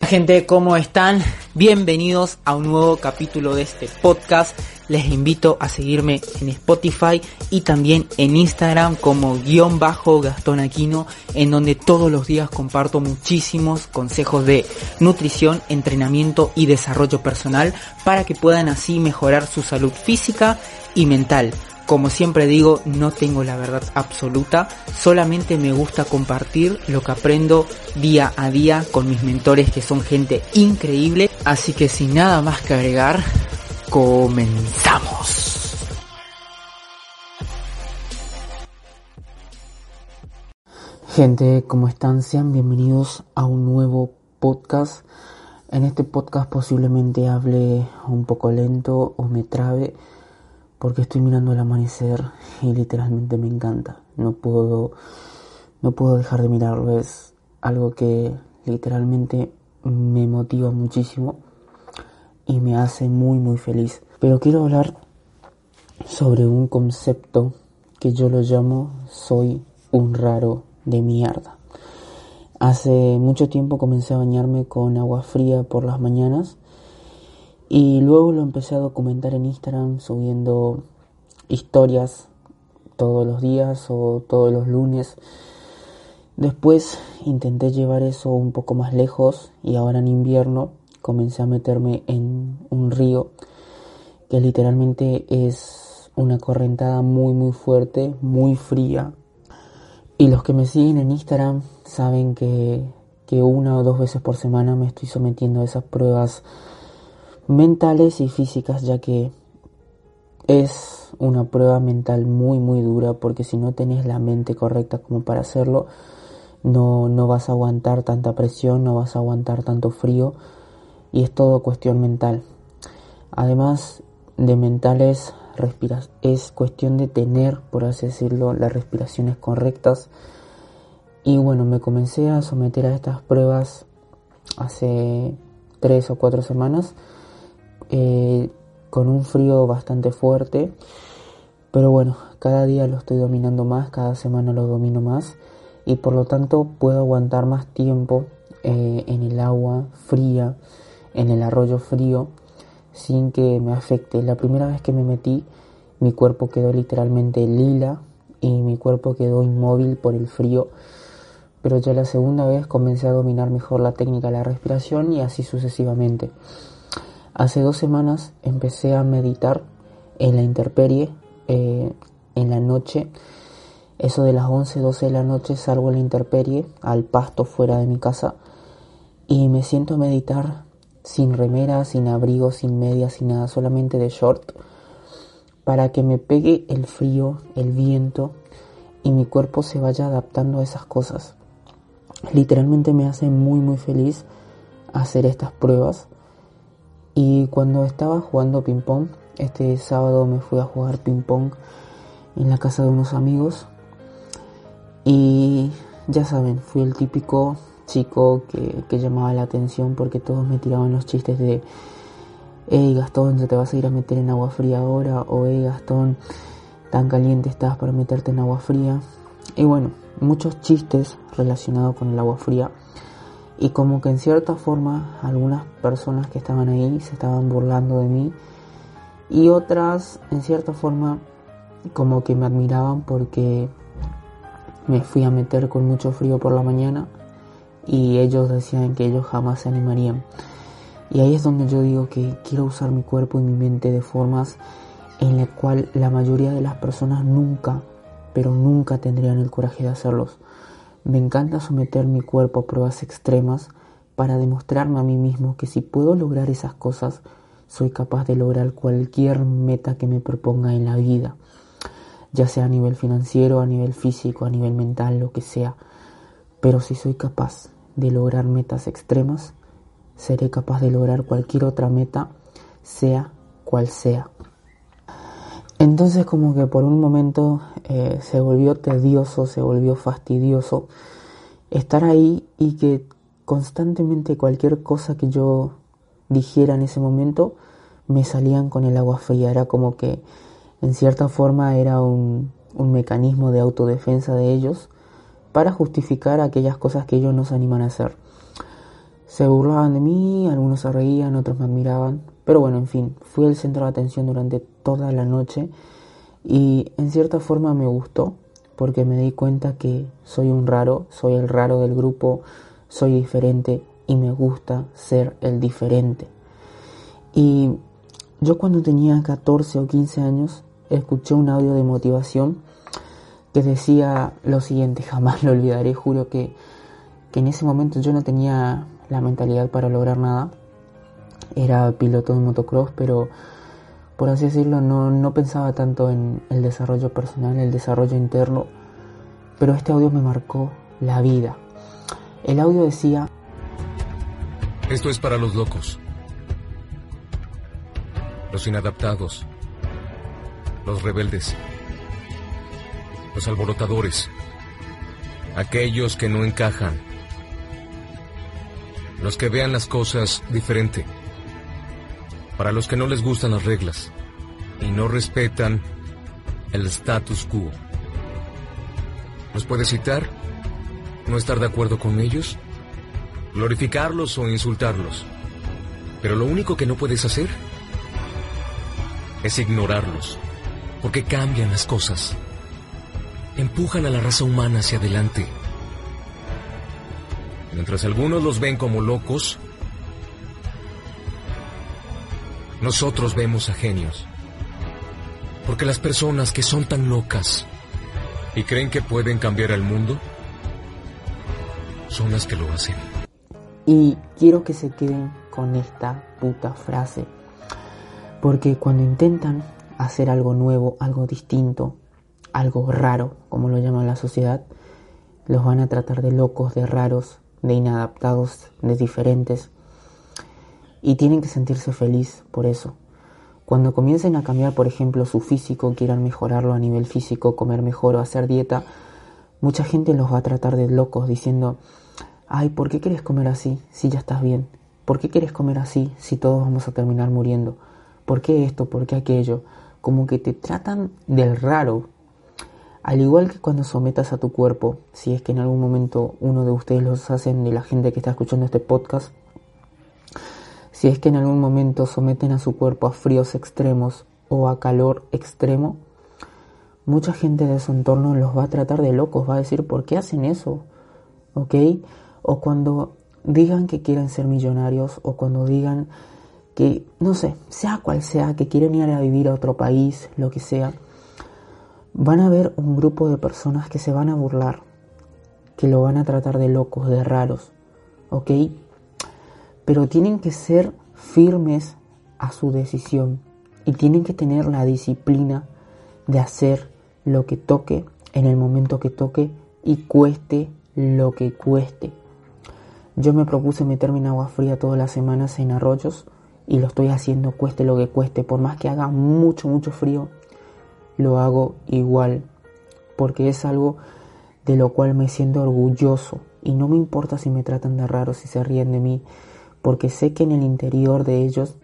Gente, ¿cómo están? Bienvenidos a un nuevo capítulo de este podcast. Les invito a seguirme en Spotify y también en Instagram como guion bajo Gastón Aquino, en donde todos los días comparto muchísimos consejos de nutrición, entrenamiento y desarrollo personal para que puedan así mejorar su salud física y mental. Como siempre digo, no tengo la verdad absoluta, solamente me gusta compartir lo que aprendo día a día con mis mentores que son gente increíble. Así que sin nada más que agregar, comenzamos. Gente, ¿cómo están? Sean bienvenidos a un nuevo podcast. En este podcast posiblemente hable un poco lento o me trabe porque estoy mirando el amanecer y literalmente me encanta. No puedo, no puedo dejar de mirarlo. Es algo que literalmente me motiva muchísimo y me hace muy muy feliz. Pero quiero hablar sobre un concepto que yo lo llamo soy un raro de mierda. Hace mucho tiempo comencé a bañarme con agua fría por las mañanas y luego lo empecé a documentar en Instagram subiendo historias todos los días o todos los lunes. Después intenté llevar eso un poco más lejos y ahora en invierno comencé a meterme en un río que literalmente es una correntada muy muy fuerte, muy fría. Y los que me siguen en Instagram saben que, que una o dos veces por semana me estoy sometiendo a esas pruebas mentales y físicas, ya que es una prueba mental muy muy dura porque si no tenés la mente correcta como para hacerlo, no, no vas a aguantar tanta presión, no vas a aguantar tanto frío y es todo cuestión mental. Además de mentales, respiras, es cuestión de tener, por así decirlo, las respiraciones correctas. Y bueno, me comencé a someter a estas pruebas hace tres o cuatro semanas eh, con un frío bastante fuerte. Pero bueno, cada día lo estoy dominando más, cada semana lo domino más y por lo tanto puedo aguantar más tiempo eh, en el agua fría, en el arroyo frío, sin que me afecte. La primera vez que me metí, mi cuerpo quedó literalmente lila y mi cuerpo quedó inmóvil por el frío. Pero ya la segunda vez comencé a dominar mejor la técnica de la respiración y así sucesivamente. Hace dos semanas empecé a meditar en la intemperie, eh, en la noche. Eso de las 11, 12 de la noche salgo a la intemperie, al pasto fuera de mi casa, y me siento a meditar sin remera, sin abrigo, sin medias, sin nada, solamente de short, para que me pegue el frío, el viento, y mi cuerpo se vaya adaptando a esas cosas. Literalmente me hace muy muy feliz hacer estas pruebas y cuando estaba jugando ping pong, este sábado me fui a jugar ping pong en la casa de unos amigos. Y ya saben, fui el típico chico que, llamaba la atención porque todos me tiraban los chistes de, hey Gastón, ya te vas a ir a meter en agua fría ahora, o hey Gastón, tan caliente estás para meterte en agua fría. Y bueno, muchos chistes relacionados con el agua fría y como que en cierta forma algunas personas que estaban ahí se estaban burlando de mí y otras en cierta forma como que me admiraban porque me fui a meter con mucho frío por la mañana y ellos decían que ellos jamás se animarían. Y ahí es donde yo digo que quiero usar mi cuerpo y mi mente de formas en la cual la mayoría de las personas nunca, pero nunca tendrían el coraje de hacerlos. Me encanta someter mi cuerpo a pruebas extremas para demostrarme a mí mismo que si puedo lograr esas cosas, soy capaz de lograr cualquier meta que me proponga en la vida, ya sea a nivel financiero, a nivel físico, a nivel mental, lo que sea. Pero si soy capaz de lograr metas extremas, seré capaz de lograr cualquier otra meta, sea cual sea. Entonces como que por un momento eh, se volvió tedioso, se volvió fastidioso estar ahí y que constantemente cualquier cosa que yo dijera en ese momento me salían con el agua fría. Era como que en cierta forma era un, un mecanismo de autodefensa de ellos para justificar aquellas cosas que ellos no se animan a hacer. Se burlaban de mí, algunos se reían, otros me admiraban, pero bueno, en fin, fui el centro de atención durante toda la noche y en cierta forma me gustó porque me di cuenta que soy un raro, soy el raro del grupo, soy diferente y me gusta ser el diferente. Y yo cuando tenía 14 o 15 años escuché un audio de motivación que decía lo siguiente, jamás lo olvidaré, juro que, que en ese momento yo no tenía la mentalidad para lograr nada, era piloto de motocross, pero por así decirlo no, no pensaba tanto en el desarrollo personal, el desarrollo interno, pero este audio me marcó la vida. El audio decía, esto es para los locos, los inadaptados, los rebeldes, los alborotadores, aquellos que no encajan, los que vean las cosas diferente, para los que no les gustan las reglas y no respetan el status quo. ¿Los puedes citar? ¿No estar de acuerdo con ellos? ¿Glorificarlos o insultarlos? Pero lo único que no puedes hacer es ignorarlos, porque cambian las cosas. Empujan a la raza humana hacia adelante. Mientras algunos los ven como locos, nosotros vemos a genios. Porque las personas que son tan locas y creen que pueden cambiar el mundo, son las que lo hacen. Y quiero que se queden con esta puta frase. Porque cuando intentan hacer algo nuevo, algo distinto, algo raro, como lo llama la sociedad, los van a tratar de locos, de raros, de inadaptados, de diferentes. Y tienen que sentirse feliz por eso. Cuando comiencen a cambiar, por ejemplo, su físico, quieran mejorarlo a nivel físico, comer mejor o hacer dieta, mucha gente los va a tratar de locos diciendo, ay, ¿por qué quieres comer así si ya estás bien? ¿Por qué quieres comer así si todos vamos a terminar muriendo? ¿Por qué esto? ¿Por qué aquello? Como que te tratan del raro. Al igual que cuando sometas a tu cuerpo, si es que en algún momento uno de ustedes los hacen de la gente que está escuchando este podcast, si es que en algún momento someten a su cuerpo a fríos extremos o a calor extremo, mucha gente de su entorno los va a tratar de locos, va a decir, ¿por qué hacen eso? ¿Ok? O cuando digan que quieren ser millonarios o cuando digan que, no sé, sea cual sea, que quieren ir a vivir a otro país, lo que sea, van a ver un grupo de personas que se van a burlar, que lo van a tratar de locos, de raros, ¿ok? Pero tienen que ser firmes a su decisión y tienen que tener la disciplina de hacer lo que toque en el momento que toque y cueste lo que cueste. Yo me propuse meterme en agua fría todas las semanas en arroyos y lo estoy haciendo cueste lo que cueste. Por más que haga mucho, mucho frío, lo hago igual. Porque es algo de lo cual me siento orgulloso. Y no me importa si me tratan de raro, si se ríen de mí, porque sé que en el interior de ellos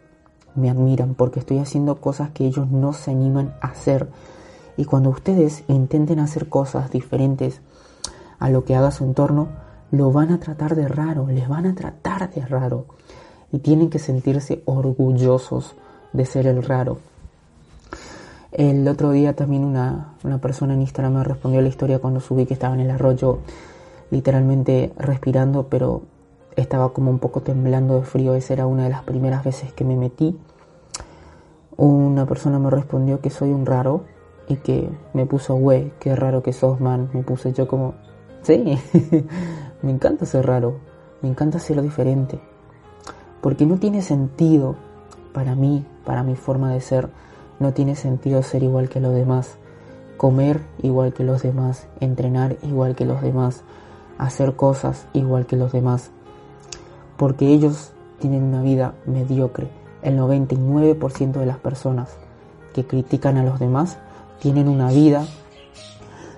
me admiran, porque estoy haciendo cosas que ellos no se animan a hacer. Y cuando ustedes intenten hacer cosas diferentes a lo que haga su entorno, lo van a tratar de raro, les van a tratar de raro. Y tienen que sentirse orgullosos de ser el raro. El otro día también una, una persona en Instagram me respondió a la historia cuando subí que estaba en el arroyo literalmente respirando, pero estaba como un poco temblando de frío, esa era una de las primeras veces que me metí. Una persona me respondió que soy un raro y que me puso, güey, qué raro que sos, man. Me puse yo como, sí, me encanta ser raro, me encanta ser diferente. Porque no tiene sentido para mí, para mi forma de ser, no tiene sentido ser igual que los demás, comer igual que los demás, entrenar igual que los demás, hacer cosas igual que los demás porque ellos tienen una vida mediocre. El 99% de las personas que critican a los demás tienen una vida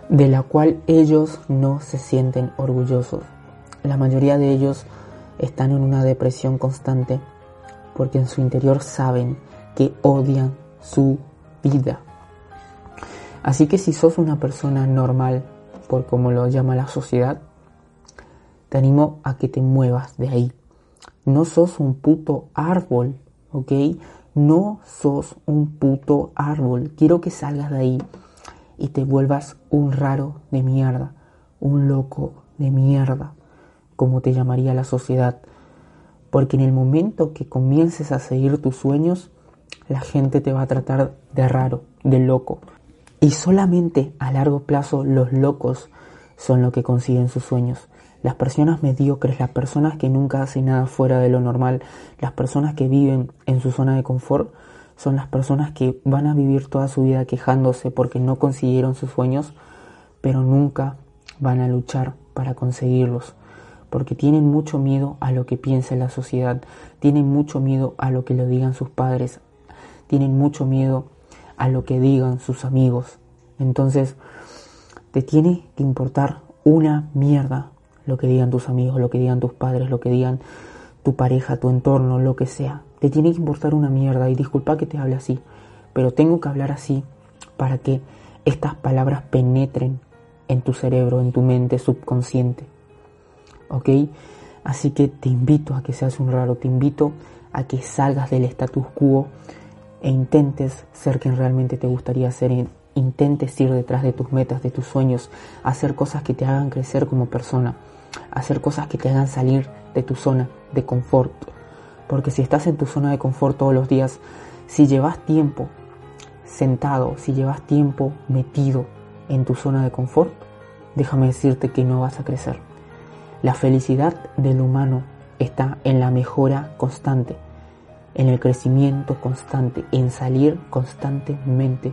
de la cual ellos no se sienten orgullosos. La mayoría de ellos están en una depresión constante porque en su interior saben que odian su vida. Así que si sos una persona normal, por como lo llama la sociedad, te animo a que te muevas de ahí. No sos un puto árbol, ¿ok? No sos un puto árbol. Quiero que salgas de ahí y te vuelvas un raro de mierda, un loco de mierda, como te llamaría la sociedad. Porque en el momento que comiences a seguir tus sueños, la gente te va a tratar de raro, de loco. Y solamente a largo plazo los locos son los que consiguen sus sueños. Las personas mediocres, las personas que nunca hacen nada fuera de lo normal, las personas que viven en su zona de confort, son las personas que van a vivir toda su vida quejándose porque no consiguieron sus sueños, pero nunca van a luchar para conseguirlos, porque tienen mucho miedo a lo que piense la sociedad, tienen mucho miedo a lo que le digan sus padres, tienen mucho miedo a lo que digan sus amigos. Entonces, te tiene que importar una mierda lo que digan tus amigos, lo que digan tus padres, lo que digan tu pareja, tu entorno, lo que sea. Te tiene que importar una mierda y disculpa que te hable así, pero tengo que hablar así para que estas palabras penetren en tu cerebro, en tu mente subconsciente. ¿Ok? Así que te invito a que seas un raro, te invito a que salgas del status quo e intentes ser quien realmente te gustaría ser, intentes ir detrás de tus metas, de tus sueños, hacer cosas que te hagan crecer como persona, hacer cosas que te hagan salir de tu zona de confort. Porque si estás en tu zona de confort todos los días, si llevas tiempo sentado, si llevas tiempo metido en tu zona de confort, déjame decirte que no vas a crecer. La felicidad del humano está en la mejora constante, en el crecimiento constante, en salir constantemente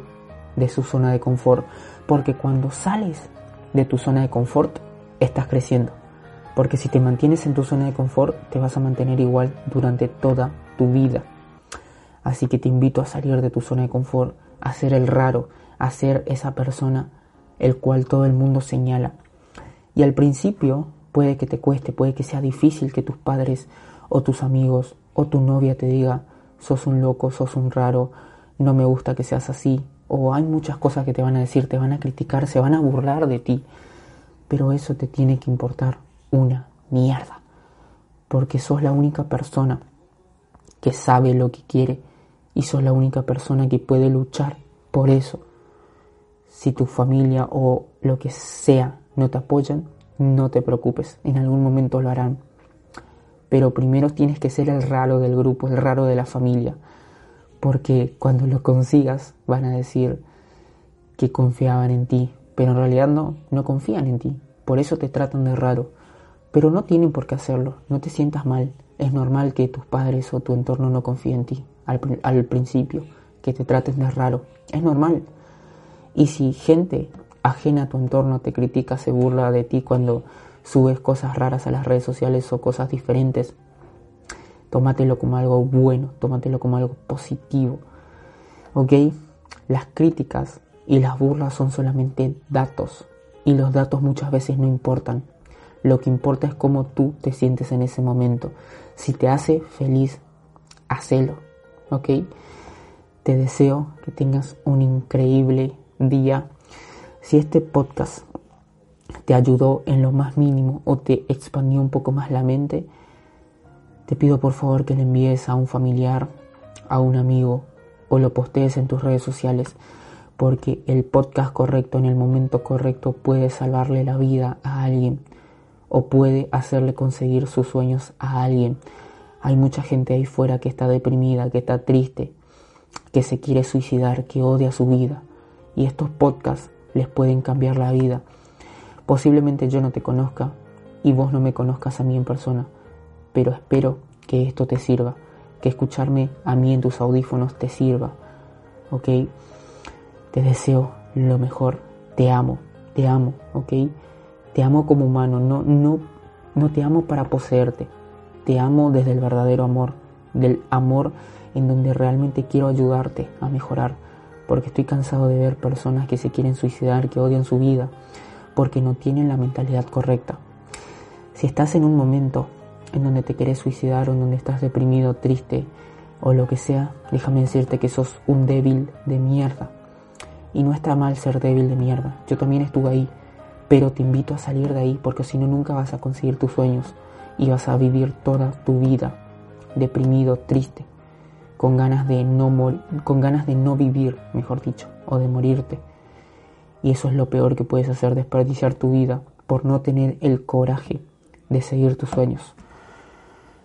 de su zona de confort. Porque cuando sales de tu zona de confort, estás creciendo. Porque si te mantienes en tu zona de confort, te vas a mantener igual durante toda tu vida. Así que te invito a salir de tu zona de confort, a ser el raro, a ser esa persona el cual todo el mundo señala. Y al principio puede que te cueste, puede que sea difícil que tus padres o tus amigos o tu novia te diga, sos un loco, sos un raro, no me gusta que seas así. O hay muchas cosas que te van a decir, te van a criticar, se van a burlar de ti. Pero eso te tiene que importar una mierda. Porque sos la única persona que sabe lo que quiere y sos la única persona que puede luchar por eso. Si tu familia o lo que sea no te apoyan, no te preocupes, en algún momento lo harán. Pero primero tienes que ser el raro del grupo, el raro de la familia, porque cuando lo consigas van a decir que confiaban en ti, pero en realidad no, no confían en ti, por eso te tratan de raro pero no tienen por qué hacerlo, no te sientas mal. Es normal que tus padres o tu entorno no confíen en ti al, principio, que te traten de raro. Es normal. Y si gente ajena a tu entorno te critica, se burla de ti cuando subes cosas raras a las redes sociales o cosas diferentes, tómatelo como algo bueno, tómatelo como algo positivo. ¿Ok? Las críticas y las burlas son solamente datos y los datos muchas veces no importan. Lo que importa es cómo tú te sientes en ese momento. Si te hace feliz, hacelo, ¿ok? Te deseo que tengas un increíble día. Si este podcast te ayudó en lo más mínimo o te expandió un poco más la mente, te pido por favor que le envíes a un familiar, a un amigo o lo postees en tus redes sociales porque el podcast correcto en el momento correcto puede salvarle la vida a alguien o puede hacerle conseguir sus sueños a alguien. Hay mucha gente ahí fuera que está deprimida, que está triste, que se quiere suicidar, que odia su vida. Y estos podcasts les pueden cambiar la vida. Posiblemente yo no te conozca y vos no me conozcas a mí en persona, pero espero que esto te sirva, que escucharme a mí en tus audífonos te sirva. ¿Ok? Te deseo lo mejor, te amo, te amo, ¿ok? Te amo como humano, no, no, no te amo para poseerte. Te amo desde el verdadero amor, del amor en donde realmente quiero ayudarte a mejorar, porque estoy cansado de ver personas que se quieren suicidar, que odian su vida, porque no tienen la mentalidad correcta. Si estás en un momento en donde te quieres suicidar o en donde estás deprimido, triste o lo que sea, déjame decirte que sos un débil de mierda. Y no está mal ser débil de mierda. Yo también estuve ahí, pero te invito a salir de ahí porque si no nunca vas a conseguir tus sueños y vas a vivir toda tu vida deprimido, triste, con ganas de no con ganas de no vivir, mejor dicho, o de morirte. Y eso es lo peor que puedes hacer, desperdiciar tu vida por no tener el coraje de seguir tus sueños.